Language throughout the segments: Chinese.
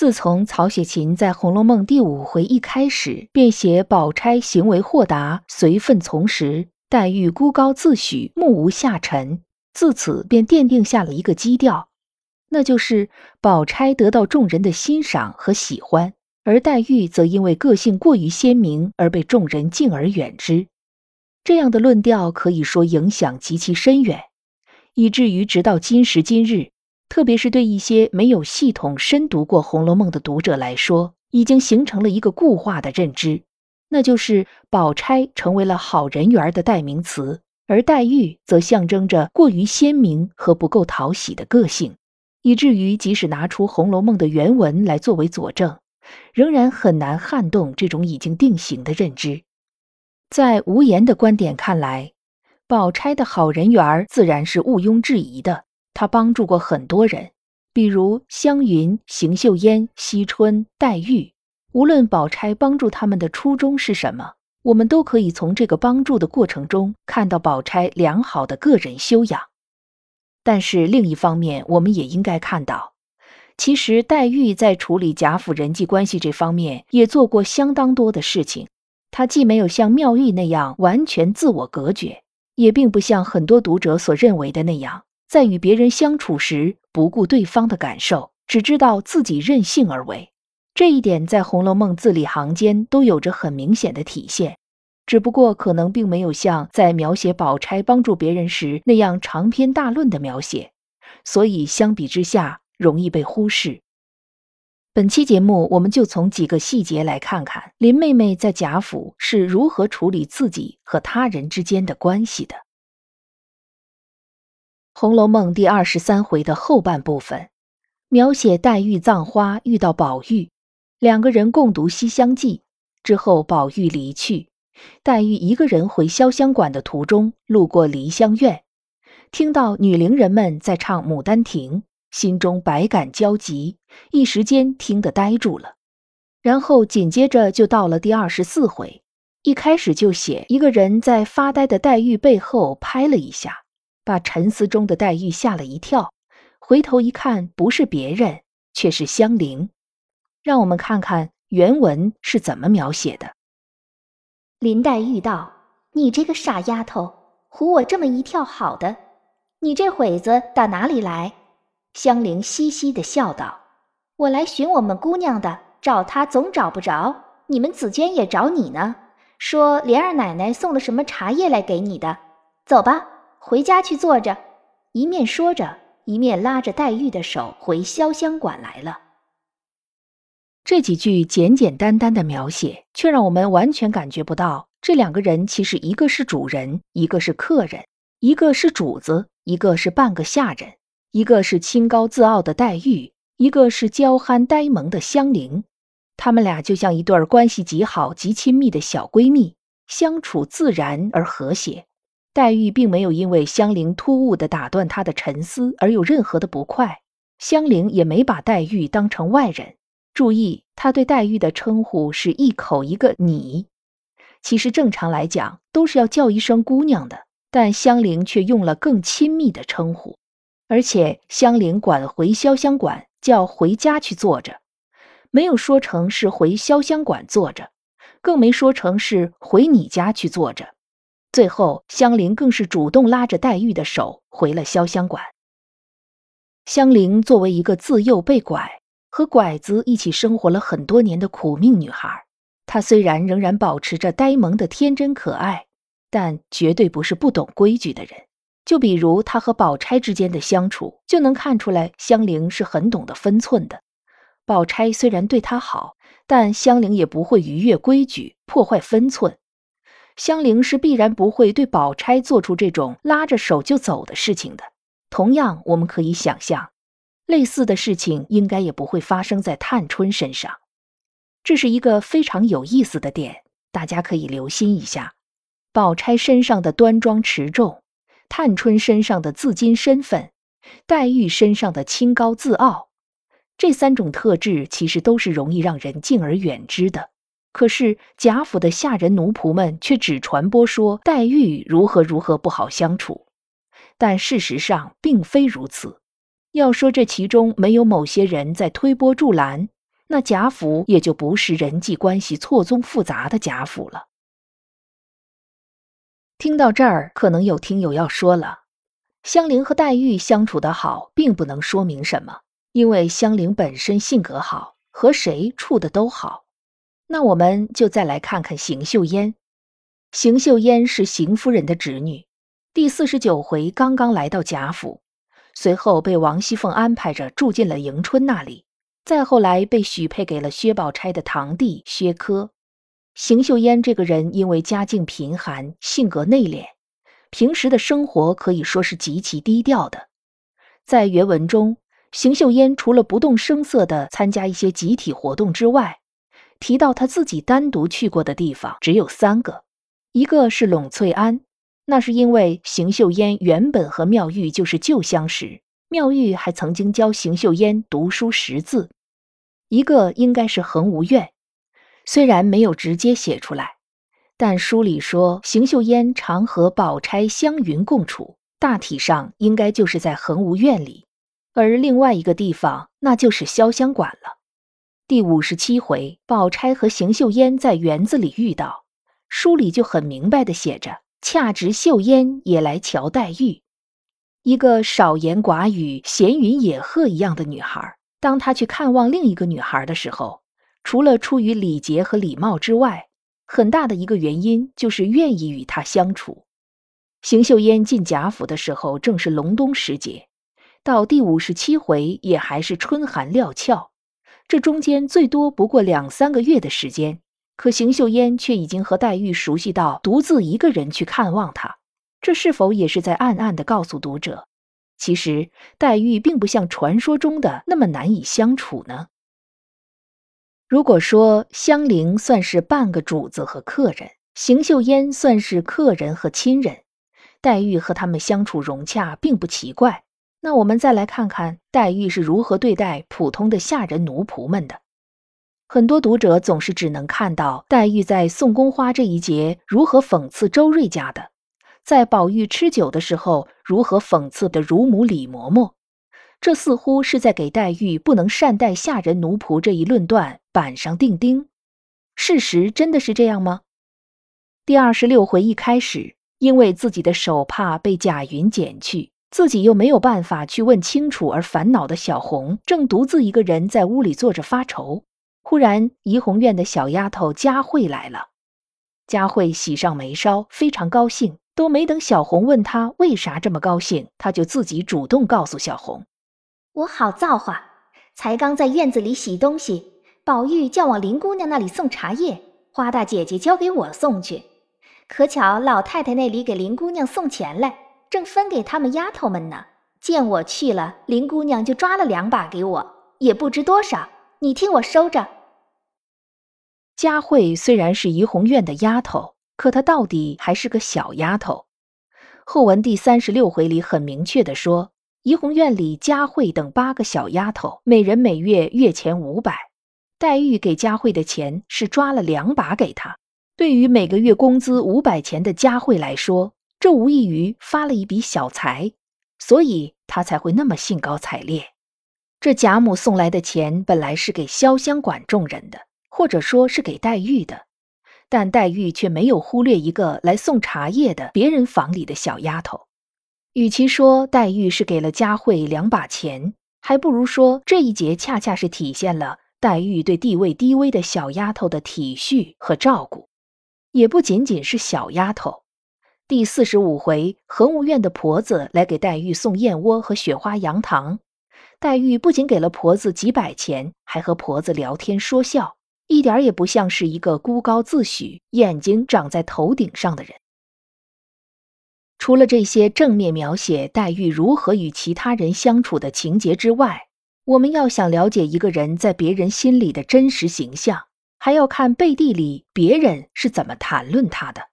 自从曹雪芹在《红楼梦》第五回一开始便写宝钗行为豁达、随分从时，黛玉孤高自许、目无下尘，自此便奠定下了一个基调，那就是宝钗得到众人的欣赏和喜欢，而黛玉则因为个性过于鲜明而被众人敬而远之。这样的论调可以说影响极其深远，以至于直到今时今日。特别是对一些没有系统深读过《红楼梦》的读者来说，已经形成了一个固化的认知，那就是宝钗成为了好人缘的代名词，而黛玉则象征着过于鲜明和不够讨喜的个性，以至于即使拿出《红楼梦》的原文来作为佐证，仍然很难撼动这种已经定型的认知。在无言的观点看来，宝钗的好人缘自然是毋庸置疑的。他帮助过很多人，比如湘云、邢岫烟、惜春、黛玉。无论宝钗帮助他们的初衷是什么，我们都可以从这个帮助的过程中看到宝钗良好的个人修养。但是另一方面，我们也应该看到，其实黛玉在处理贾府人际关系这方面也做过相当多的事情。她既没有像妙玉那样完全自我隔绝，也并不像很多读者所认为的那样。在与别人相处时，不顾对方的感受，只知道自己任性而为，这一点在《红楼梦》字里行间都有着很明显的体现，只不过可能并没有像在描写宝钗帮助别人时那样长篇大论的描写，所以相比之下容易被忽视。本期节目，我们就从几个细节来看看林妹妹在贾府是如何处理自己和他人之间的关系的。《红楼梦》第二十三回的后半部分，描写黛玉葬花遇到宝玉，两个人共读《西厢记》之后，宝玉离去，黛玉一个人回潇湘馆的途中，路过梨香院，听到女伶人们在唱《牡丹亭》，心中百感交集，一时间听得呆住了。然后紧接着就到了第二十四回，一开始就写一个人在发呆的黛玉背后拍了一下。把沉思中的黛玉吓了一跳，回头一看，不是别人，却是香菱。让我们看看原文是怎么描写的。林黛玉道：“你这个傻丫头，唬我这么一跳，好的。你这会子打哪里来？”香菱嘻嘻的笑道：“我来寻我们姑娘的，找她总找不着。你们紫鹃也找你呢，说莲儿奶奶送了什么茶叶来给你的。走吧。”回家去坐着，一面说着，一面拉着黛玉的手回潇湘馆来了。这几句简简单单的描写，却让我们完全感觉不到这两个人其实一个是主人，一个是客人；一个是主子，一个是半个下人；一个是清高自傲的黛玉，一个是娇憨呆萌的香菱。他们俩就像一对关系极好、极亲密的小闺蜜，相处自然而和谐。黛玉并没有因为香菱突兀的打断她的沉思而有任何的不快，香菱也没把黛玉当成外人。注意，她对黛玉的称呼是一口一个你，其实正常来讲都是要叫一声姑娘的，但香菱却用了更亲密的称呼，而且香菱管回潇湘馆叫回家去坐着，没有说成是回潇湘馆坐着，更没说成是回你家去坐着。最后，香菱更是主动拉着黛玉的手回了潇湘馆。香菱作为一个自幼被拐和拐子一起生活了很多年的苦命女孩，她虽然仍然保持着呆萌的天真可爱，但绝对不是不懂规矩的人。就比如她和宝钗之间的相处，就能看出来香菱是很懂得分寸的。宝钗虽然对她好，但香菱也不会逾越规矩，破坏分寸。香菱是必然不会对宝钗做出这种拉着手就走的事情的。同样，我们可以想象，类似的事情应该也不会发生在探春身上。这是一个非常有意思的点，大家可以留心一下。宝钗身上的端庄持重，探春身上的自矜身份，黛玉身上的清高自傲，这三种特质其实都是容易让人敬而远之的。可是贾府的下人奴仆们却只传播说黛玉如何如何不好相处，但事实上并非如此。要说这其中没有某些人在推波助澜，那贾府也就不是人际关系错综复杂的贾府了。听到这儿，可能有听友要说了：香菱和黛玉相处的好，并不能说明什么，因为香菱本身性格好，和谁处的都好。那我们就再来看看邢岫烟。邢岫烟是邢夫人的侄女，第四十九回刚刚来到贾府，随后被王熙凤安排着住进了迎春那里，再后来被许配给了薛宝钗的堂弟薛科。邢岫烟这个人因为家境贫寒，性格内敛，平时的生活可以说是极其低调的。在原文中，邢岫烟除了不动声色地参加一些集体活动之外，提到他自己单独去过的地方只有三个，一个是栊翠庵，那是因为邢岫烟原本和妙玉就是旧相识，妙玉还曾经教邢岫烟读书识字；一个应该是恒芜苑，虽然没有直接写出来，但书里说邢岫烟常和宝钗湘云共处，大体上应该就是在恒芜苑里；而另外一个地方，那就是潇湘馆了。第五十七回，宝钗和邢岫烟在园子里遇到，书里就很明白的写着：“恰值岫烟也来瞧黛玉，一个少言寡语、闲云野鹤一样的女孩。当她去看望另一个女孩的时候，除了出于礼节和礼貌之外，很大的一个原因就是愿意与她相处。邢岫烟进贾府的时候正是隆冬时节，到第五十七回也还是春寒料峭。”这中间最多不过两三个月的时间，可邢岫烟却已经和黛玉熟悉到独自一个人去看望她，这是否也是在暗暗的告诉读者，其实黛玉并不像传说中的那么难以相处呢？如果说香菱算是半个主子和客人，邢岫烟算是客人和亲人，黛玉和他们相处融洽，并不奇怪。那我们再来看看黛玉是如何对待普通的下人奴仆们的。很多读者总是只能看到黛玉在送宫花这一节如何讽刺周瑞家的，在宝玉吃酒的时候如何讽刺的乳母李嬷嬷，这似乎是在给黛玉不能善待下人奴仆这一论断板上钉钉。事实真的是这样吗？第二十六回一开始，因为自己的手帕被贾云捡去。自己又没有办法去问清楚，而烦恼的小红正独自一个人在屋里坐着发愁。忽然，怡红院的小丫头佳慧来了。佳慧喜上眉梢，非常高兴，都没等小红问她为啥这么高兴，她就自己主动告诉小红：“我好造化，才刚在院子里洗东西，宝玉叫往林姑娘那里送茶叶，花大姐姐交给我送去。可巧老太太那里给林姑娘送钱来。”正分给他们丫头们呢，见我去了，林姑娘就抓了两把给我，也不知多少。你听我收着。佳慧虽然是怡红院的丫头，可她到底还是个小丫头。后文第三十六回里很明确的说，怡红院里佳慧等八个小丫头，每人每月月钱五百。黛玉给佳慧的钱是抓了两把给她。对于每个月工资五百钱的佳慧来说，这无异于发了一笔小财，所以他才会那么兴高采烈。这贾母送来的钱本来是给潇湘馆众人的，或者说是给黛玉的，但黛玉却没有忽略一个来送茶叶的别人房里的小丫头。与其说黛玉是给了佳慧两把钱，还不如说这一节恰恰是体现了黛玉对地位低微的小丫头的体恤和照顾，也不仅仅是小丫头。第四十五回，恒芜院的婆子来给黛玉送燕窝和雪花羊糖，黛玉不仅给了婆子几百钱，还和婆子聊天说笑，一点也不像是一个孤高自许、眼睛长在头顶上的人。除了这些正面描写黛玉如何与其他人相处的情节之外，我们要想了解一个人在别人心里的真实形象，还要看背地里别人是怎么谈论他的。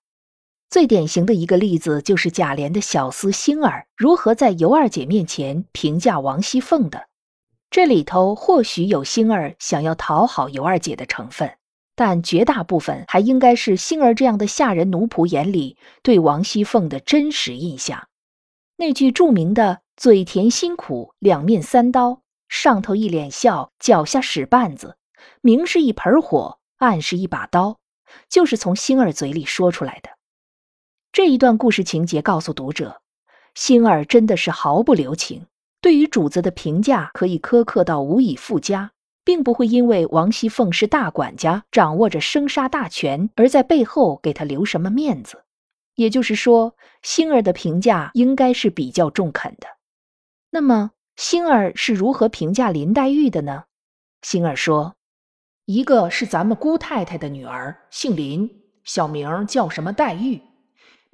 最典型的一个例子就是贾琏的小厮星儿如何在尤二姐面前评价王熙凤的。这里头或许有星儿想要讨好尤二姐的成分，但绝大部分还应该是星儿这样的下人奴仆眼里对王熙凤的真实印象。那句著名的“嘴甜心苦，两面三刀”。上头一脸笑，脚下使绊子，明是一盆火，暗是一把刀，就是从星儿嘴里说出来的。这一段故事情节告诉读者，星儿真的是毫不留情，对于主子的评价可以苛刻到无以复加，并不会因为王熙凤是大管家，掌握着生杀大权，而在背后给他留什么面子。也就是说，星儿的评价应该是比较中肯的。那么。星儿是如何评价林黛玉的呢？星儿说：“一个是咱们姑太太的女儿，姓林，小名叫什么黛玉，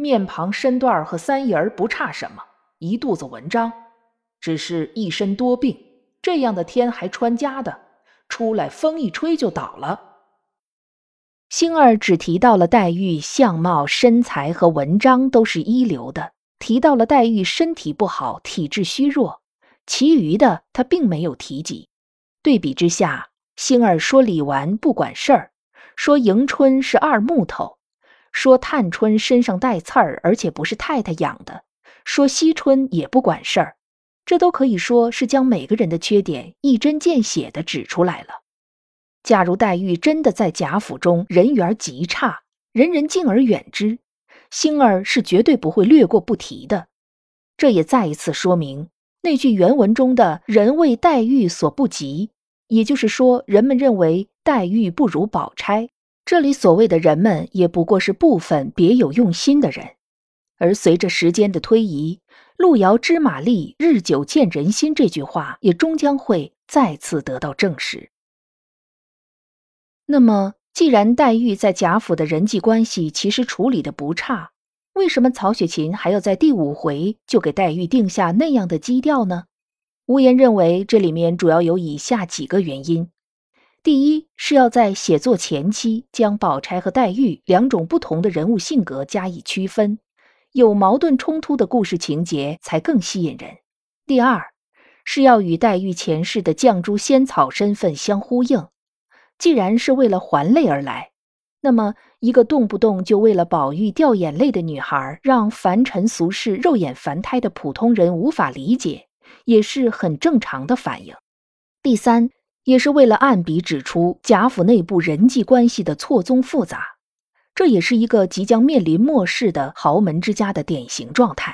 面庞身段和三姨儿不差什么，一肚子文章，只是一身多病。这样的天还穿家的，出来风一吹就倒了。”星儿只提到了黛玉相貌、身材和文章都是一流的，提到了黛玉身体不好，体质虚弱。其余的他并没有提及。对比之下，星儿说李纨不管事儿，说迎春是二木头，说探春身上带刺儿，而且不是太太养的，说惜春也不管事儿，这都可以说是将每个人的缺点一针见血地指出来了。假如黛玉真的在贾府中人缘极差，人人敬而远之，星儿是绝对不会略过不提的。这也再一次说明。那句原文中的“人为黛玉所不及”，也就是说，人们认为黛玉不如宝钗。这里所谓的人们，也不过是部分别有用心的人。而随着时间的推移，“路遥知马力，日久见人心”这句话也终将会再次得到证实。那么，既然黛玉在贾府的人际关系其实处理的不差，为什么曹雪芹还要在第五回就给黛玉定下那样的基调呢？无言认为这里面主要有以下几个原因：第一，是要在写作前期将宝钗和黛玉两种不同的人物性格加以区分，有矛盾冲突的故事情节才更吸引人；第二，是要与黛玉前世的绛珠仙草身份相呼应，既然是为了还泪而来。那么，一个动不动就为了宝玉掉眼泪的女孩，让凡尘俗世、肉眼凡胎的普通人无法理解，也是很正常的反应。第三，也是为了暗笔指出贾府内部人际关系的错综复杂，这也是一个即将面临末世的豪门之家的典型状态。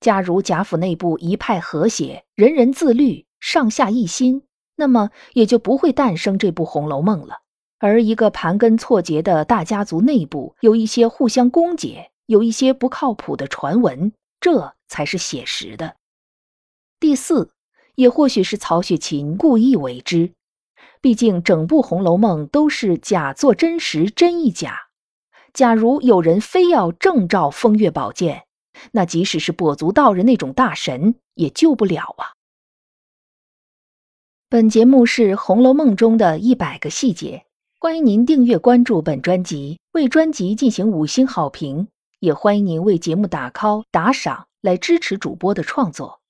假如贾府内部一派和谐，人人自律，上下一心，那么也就不会诞生这部《红楼梦》了。而一个盘根错节的大家族内部有一些互相攻讦，有一些不靠谱的传闻，这才是写实的。第四，也或许是曹雪芹故意为之，毕竟整部《红楼梦》都是假作真实，真亦假。假如有人非要正照风月宝鉴，那即使是跛足道人那种大神也救不了啊。本节目是《红楼梦》中的一百个细节。欢迎您订阅关注本专辑，为专辑进行五星好评，也欢迎您为节目打 call 打赏来支持主播的创作。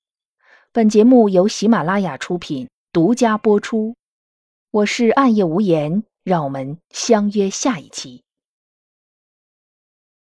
本节目由喜马拉雅出品，独家播出。我是暗夜无言，让我们相约下一期。